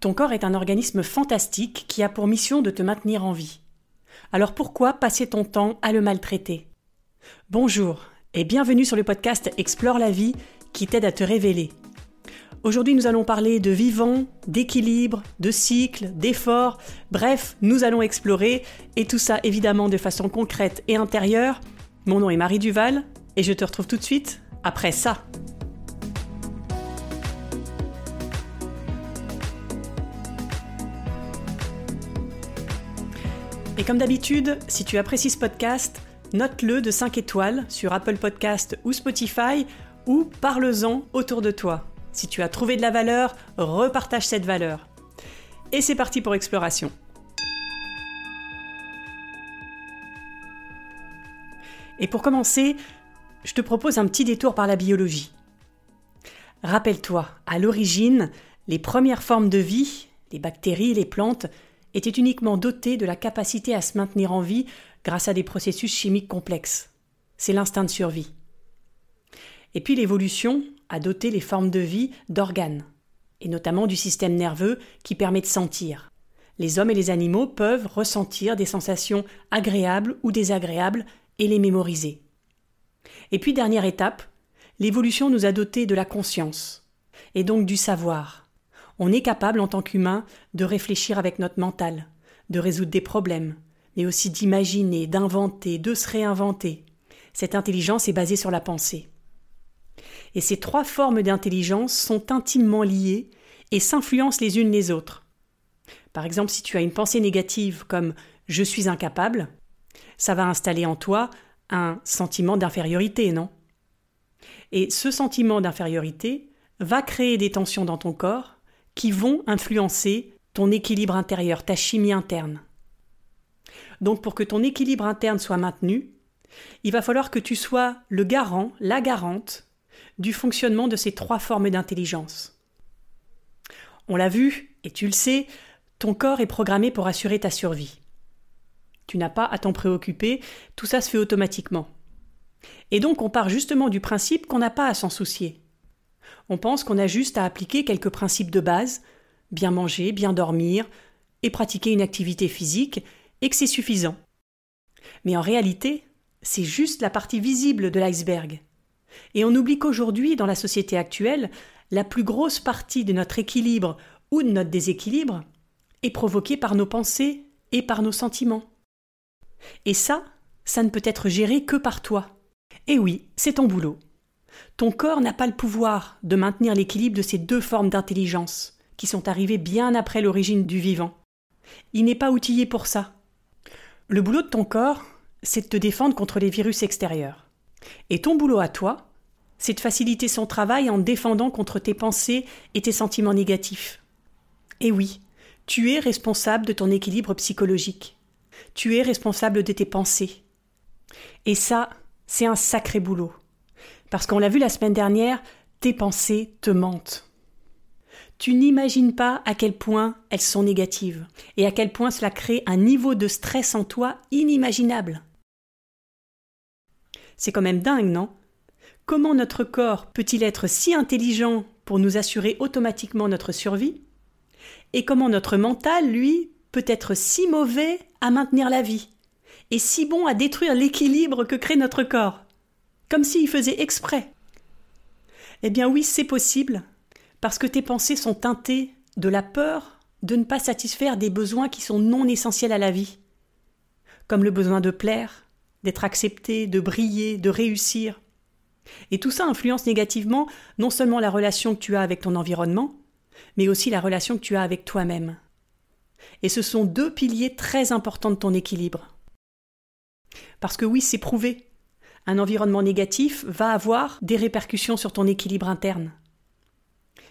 Ton corps est un organisme fantastique qui a pour mission de te maintenir en vie. Alors pourquoi passer ton temps à le maltraiter? Bonjour et bienvenue sur le podcast Explore la vie qui t'aide à te révéler. Aujourd'hui nous allons parler de vivant, d'équilibre, de cycle, d'effort, bref, nous allons explorer et tout ça évidemment de façon concrète et intérieure. Mon nom est Marie Duval et je te retrouve tout de suite après ça. Et comme d'habitude, si tu apprécies ce podcast, note-le de 5 étoiles sur Apple Podcast ou Spotify ou parle-en autour de toi. Si tu as trouvé de la valeur, repartage cette valeur. Et c'est parti pour exploration. Et pour commencer, je te propose un petit détour par la biologie. Rappelle-toi, à l'origine, les premières formes de vie, les bactéries, les plantes, était uniquement doté de la capacité à se maintenir en vie grâce à des processus chimiques complexes. C'est l'instinct de survie. Et puis l'évolution a doté les formes de vie d'organes, et notamment du système nerveux qui permet de sentir. Les hommes et les animaux peuvent ressentir des sensations agréables ou désagréables et les mémoriser. Et puis dernière étape, l'évolution nous a doté de la conscience, et donc du savoir, on est capable en tant qu'humain de réfléchir avec notre mental, de résoudre des problèmes, mais aussi d'imaginer, d'inventer, de se réinventer. Cette intelligence est basée sur la pensée. Et ces trois formes d'intelligence sont intimement liées et s'influencent les unes les autres. Par exemple, si tu as une pensée négative comme je suis incapable, ça va installer en toi un sentiment d'infériorité, non? Et ce sentiment d'infériorité va créer des tensions dans ton corps qui vont influencer ton équilibre intérieur, ta chimie interne. Donc pour que ton équilibre interne soit maintenu, il va falloir que tu sois le garant, la garante du fonctionnement de ces trois formes d'intelligence. On l'a vu, et tu le sais, ton corps est programmé pour assurer ta survie. Tu n'as pas à t'en préoccuper, tout ça se fait automatiquement. Et donc on part justement du principe qu'on n'a pas à s'en soucier. On pense qu'on a juste à appliquer quelques principes de base, bien manger, bien dormir, et pratiquer une activité physique, et que c'est suffisant. Mais en réalité, c'est juste la partie visible de l'iceberg. Et on oublie qu'aujourd'hui, dans la société actuelle, la plus grosse partie de notre équilibre ou de notre déséquilibre est provoquée par nos pensées et par nos sentiments. Et ça, ça ne peut être géré que par toi. Et oui, c'est ton boulot. Ton corps n'a pas le pouvoir de maintenir l'équilibre de ces deux formes d'intelligence, qui sont arrivées bien après l'origine du vivant. Il n'est pas outillé pour ça. Le boulot de ton corps, c'est de te défendre contre les virus extérieurs. Et ton boulot à toi, c'est de faciliter son travail en défendant contre tes pensées et tes sentiments négatifs. Et oui, tu es responsable de ton équilibre psychologique. Tu es responsable de tes pensées. Et ça, c'est un sacré boulot. Parce qu'on l'a vu la semaine dernière, tes pensées te mentent. Tu n'imagines pas à quel point elles sont négatives et à quel point cela crée un niveau de stress en toi inimaginable. C'est quand même dingue, non? Comment notre corps peut-il être si intelligent pour nous assurer automatiquement notre survie? Et comment notre mental, lui, peut être si mauvais à maintenir la vie et si bon à détruire l'équilibre que crée notre corps? Comme s'il faisait exprès. Eh bien oui, c'est possible, parce que tes pensées sont teintées de la peur de ne pas satisfaire des besoins qui sont non essentiels à la vie, comme le besoin de plaire, d'être accepté, de briller, de réussir. Et tout ça influence négativement non seulement la relation que tu as avec ton environnement, mais aussi la relation que tu as avec toi-même. Et ce sont deux piliers très importants de ton équilibre. Parce que oui, c'est prouvé, un environnement négatif va avoir des répercussions sur ton équilibre interne.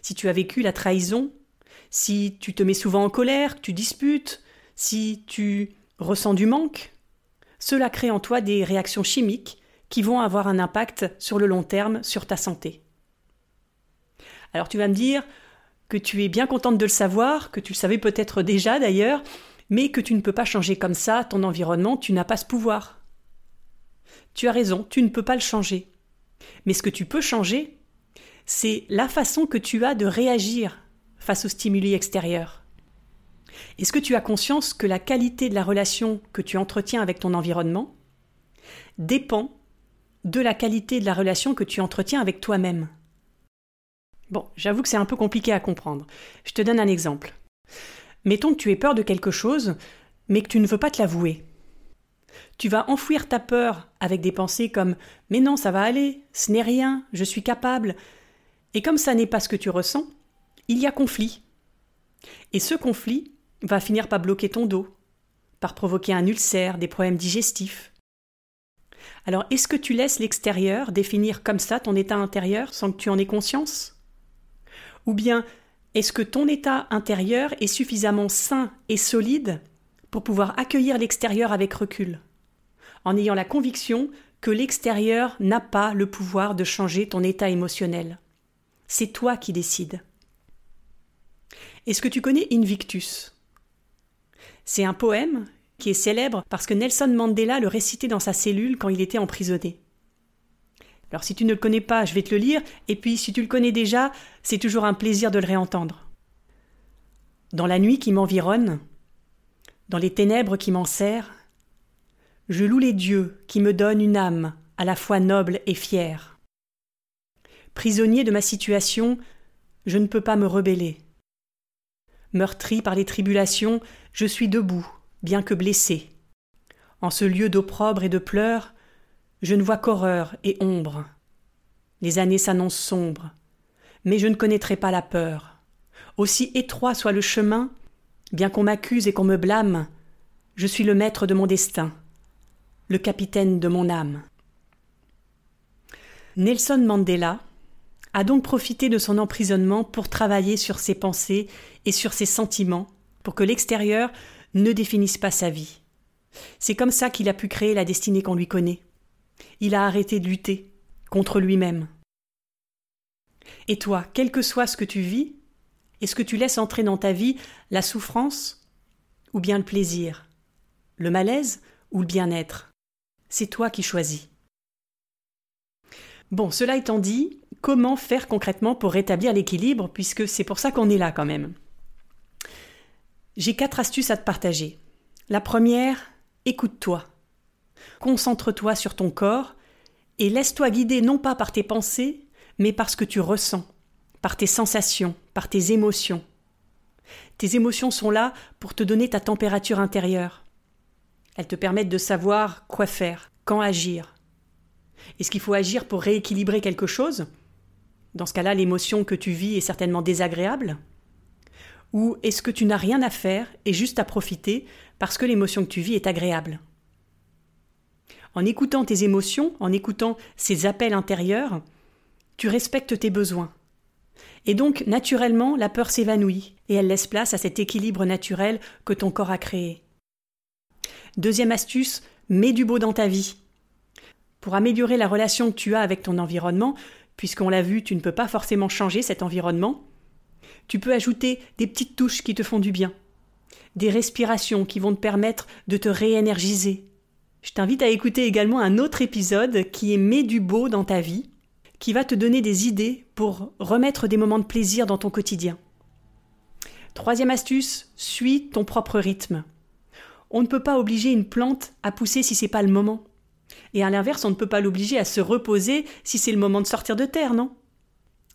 Si tu as vécu la trahison, si tu te mets souvent en colère, que tu disputes, si tu ressens du manque, cela crée en toi des réactions chimiques qui vont avoir un impact sur le long terme sur ta santé. Alors tu vas me dire que tu es bien contente de le savoir, que tu le savais peut-être déjà d'ailleurs, mais que tu ne peux pas changer comme ça ton environnement, tu n'as pas ce pouvoir. Tu as raison, tu ne peux pas le changer. Mais ce que tu peux changer, c'est la façon que tu as de réagir face aux stimuli extérieurs Est-ce que tu as conscience que la qualité de la relation que tu entretiens avec ton environnement dépend de la qualité de la relation que tu entretiens avec toi-même? Bon, j'avoue que c'est un peu compliqué à comprendre. Je te donne un exemple. Mettons que tu aies peur de quelque chose, mais que tu ne veux pas te l'avouer. Tu vas enfouir ta peur avec des pensées comme Mais non, ça va aller, ce n'est rien, je suis capable. Et comme ça n'est pas ce que tu ressens, il y a conflit. Et ce conflit va finir par bloquer ton dos, par provoquer un ulcère, des problèmes digestifs. Alors, est-ce que tu laisses l'extérieur définir comme ça ton état intérieur sans que tu en aies conscience? Ou bien, est-ce que ton état intérieur est suffisamment sain et solide pour pouvoir accueillir l'extérieur avec recul? En ayant la conviction que l'extérieur n'a pas le pouvoir de changer ton état émotionnel. C'est toi qui décides. Est-ce que tu connais Invictus? C'est un poème qui est célèbre parce que Nelson Mandela le récitait dans sa cellule quand il était emprisonné. Alors si tu ne le connais pas, je vais te le lire, et puis si tu le connais déjà, c'est toujours un plaisir de le réentendre. Dans la nuit qui m'environne, dans les ténèbres qui m'en serrent, je loue les dieux qui me donnent une âme à la fois noble et fière. Prisonnier de ma situation, je ne peux pas me rebeller. Meurtri par les tribulations, je suis debout, bien que blessé. En ce lieu d'opprobre et de pleurs, je ne vois qu'horreur et ombre. Les années s'annoncent sombres, mais je ne connaîtrai pas la peur. Aussi étroit soit le chemin, bien qu'on m'accuse et qu'on me blâme, je suis le maître de mon destin le capitaine de mon âme. Nelson Mandela a donc profité de son emprisonnement pour travailler sur ses pensées et sur ses sentiments, pour que l'extérieur ne définisse pas sa vie. C'est comme ça qu'il a pu créer la destinée qu'on lui connaît. Il a arrêté de lutter contre lui-même. Et toi, quel que soit ce que tu vis, est-ce que tu laisses entrer dans ta vie la souffrance ou bien le plaisir, le malaise ou le bien-être? C'est toi qui choisis. Bon, cela étant dit, comment faire concrètement pour rétablir l'équilibre, puisque c'est pour ça qu'on est là quand même? J'ai quatre astuces à te partager. La première, écoute-toi. Concentre-toi sur ton corps et laisse-toi guider non pas par tes pensées, mais par ce que tu ressens, par tes sensations, par tes émotions. Tes émotions sont là pour te donner ta température intérieure. Elles te permettent de savoir quoi faire, quand agir. Est-ce qu'il faut agir pour rééquilibrer quelque chose? Dans ce cas-là, l'émotion que tu vis est certainement désagréable Ou est-ce que tu n'as rien à faire et juste à profiter parce que l'émotion que tu vis est agréable? En écoutant tes émotions, en écoutant ces appels intérieurs, tu respectes tes besoins. Et donc, naturellement, la peur s'évanouit et elle laisse place à cet équilibre naturel que ton corps a créé. Deuxième astuce, mets du beau dans ta vie. Pour améliorer la relation que tu as avec ton environnement, puisqu'on l'a vu, tu ne peux pas forcément changer cet environnement, tu peux ajouter des petites touches qui te font du bien, des respirations qui vont te permettre de te réénergiser. Je t'invite à écouter également un autre épisode qui est Mets du beau dans ta vie, qui va te donner des idées pour remettre des moments de plaisir dans ton quotidien. Troisième astuce, suis ton propre rythme. On ne peut pas obliger une plante à pousser si c'est pas le moment. Et à l'inverse, on ne peut pas l'obliger à se reposer si c'est le moment de sortir de terre, non?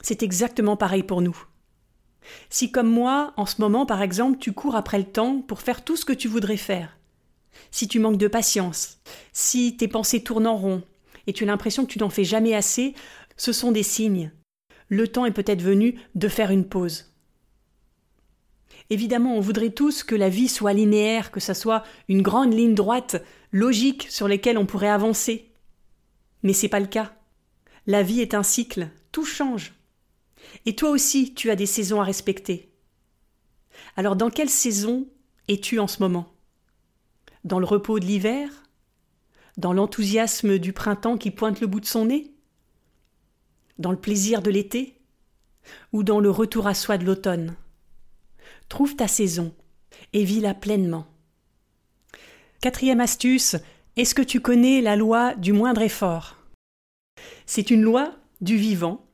C'est exactement pareil pour nous. Si comme moi, en ce moment par exemple, tu cours après le temps pour faire tout ce que tu voudrais faire, si tu manques de patience, si tes pensées tournent en rond, et tu as l'impression que tu n'en fais jamais assez, ce sont des signes. Le temps est peut-être venu de faire une pause. Évidemment, on voudrait tous que la vie soit linéaire, que ça soit une grande ligne droite, logique, sur laquelle on pourrait avancer. Mais c'est pas le cas. La vie est un cycle, tout change. Et toi aussi, tu as des saisons à respecter. Alors, dans quelle saison es-tu en ce moment? Dans le repos de l'hiver? Dans l'enthousiasme du printemps qui pointe le bout de son nez? Dans le plaisir de l'été? Ou dans le retour à soi de l'automne? Trouve ta saison et vis-la pleinement. Quatrième astuce, est-ce que tu connais la loi du moindre effort? C'est une loi du vivant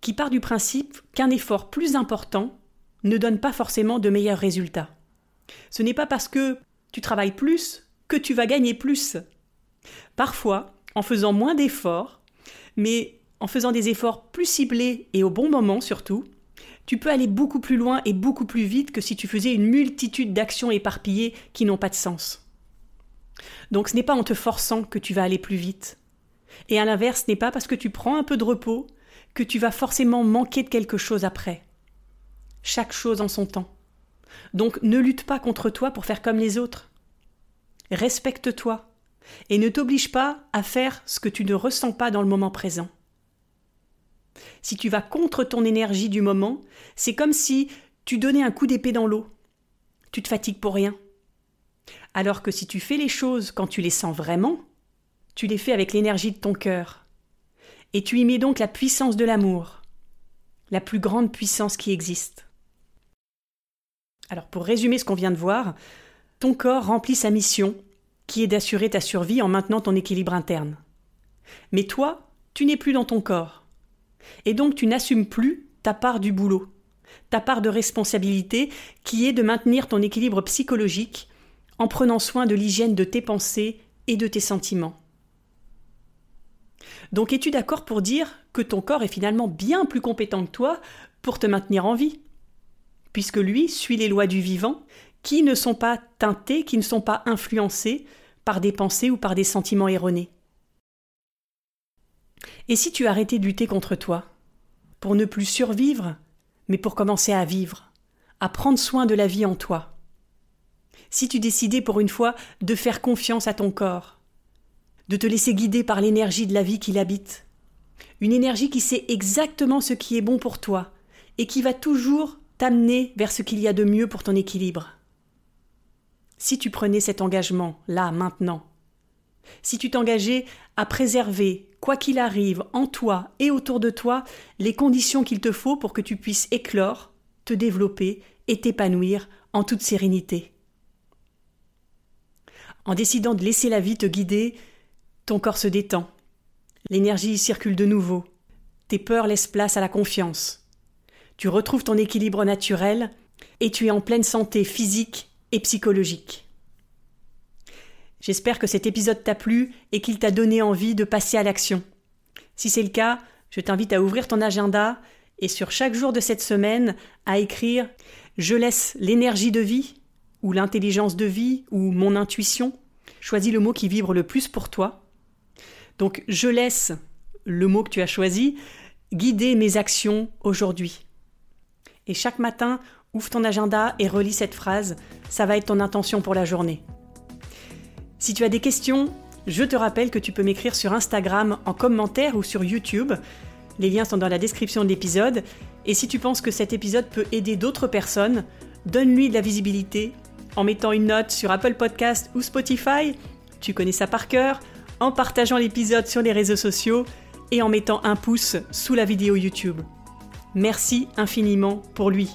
qui part du principe qu'un effort plus important ne donne pas forcément de meilleurs résultats. Ce n'est pas parce que tu travailles plus que tu vas gagner plus. Parfois, en faisant moins d'efforts, mais en faisant des efforts plus ciblés et au bon moment surtout, tu peux aller beaucoup plus loin et beaucoup plus vite que si tu faisais une multitude d'actions éparpillées qui n'ont pas de sens. Donc ce n'est pas en te forçant que tu vas aller plus vite. Et à l'inverse, ce n'est pas parce que tu prends un peu de repos que tu vas forcément manquer de quelque chose après. Chaque chose en son temps. Donc ne lutte pas contre toi pour faire comme les autres. Respecte-toi et ne t'oblige pas à faire ce que tu ne ressens pas dans le moment présent. Si tu vas contre ton énergie du moment, c'est comme si tu donnais un coup d'épée dans l'eau. Tu te fatigues pour rien. Alors que si tu fais les choses quand tu les sens vraiment, tu les fais avec l'énergie de ton cœur. Et tu y mets donc la puissance de l'amour, la plus grande puissance qui existe. Alors pour résumer ce qu'on vient de voir, ton corps remplit sa mission, qui est d'assurer ta survie en maintenant ton équilibre interne. Mais toi, tu n'es plus dans ton corps. Et donc tu n'assumes plus ta part du boulot, ta part de responsabilité qui est de maintenir ton équilibre psychologique en prenant soin de l'hygiène de tes pensées et de tes sentiments. Donc es-tu d'accord pour dire que ton corps est finalement bien plus compétent que toi pour te maintenir en vie? Puisque lui suit les lois du vivant qui ne sont pas teintées, qui ne sont pas influencées par des pensées ou par des sentiments erronés. Et si tu arrêtais de lutter contre toi Pour ne plus survivre, mais pour commencer à vivre, à prendre soin de la vie en toi. Si tu décidais pour une fois de faire confiance à ton corps, de te laisser guider par l'énergie de la vie qui l'habite, une énergie qui sait exactement ce qui est bon pour toi et qui va toujours t'amener vers ce qu'il y a de mieux pour ton équilibre. Si tu prenais cet engagement, là, maintenant, si tu t'engageais à préserver, quoi qu'il arrive, en toi et autour de toi, les conditions qu'il te faut pour que tu puisses éclore, te développer et t'épanouir en toute sérénité. En décidant de laisser la vie te guider, ton corps se détend. L'énergie circule de nouveau. Tes peurs laissent place à la confiance. Tu retrouves ton équilibre naturel et tu es en pleine santé physique et psychologique. J'espère que cet épisode t'a plu et qu'il t'a donné envie de passer à l'action. Si c'est le cas, je t'invite à ouvrir ton agenda et sur chaque jour de cette semaine à écrire Je laisse l'énergie de vie ou l'intelligence de vie ou mon intuition. Choisis le mot qui vibre le plus pour toi. Donc je laisse le mot que tu as choisi guider mes actions aujourd'hui. Et chaque matin, ouvre ton agenda et relis cette phrase, ça va être ton intention pour la journée. Si tu as des questions, je te rappelle que tu peux m'écrire sur Instagram en commentaire ou sur YouTube. Les liens sont dans la description de l'épisode. Et si tu penses que cet épisode peut aider d'autres personnes, donne-lui de la visibilité en mettant une note sur Apple Podcast ou Spotify. Tu connais ça par cœur. En partageant l'épisode sur les réseaux sociaux et en mettant un pouce sous la vidéo YouTube. Merci infiniment pour lui.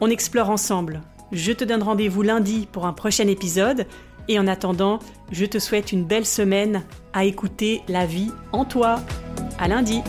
On explore ensemble. Je te donne rendez-vous lundi pour un prochain épisode. Et en attendant, je te souhaite une belle semaine à écouter la vie en toi. À lundi!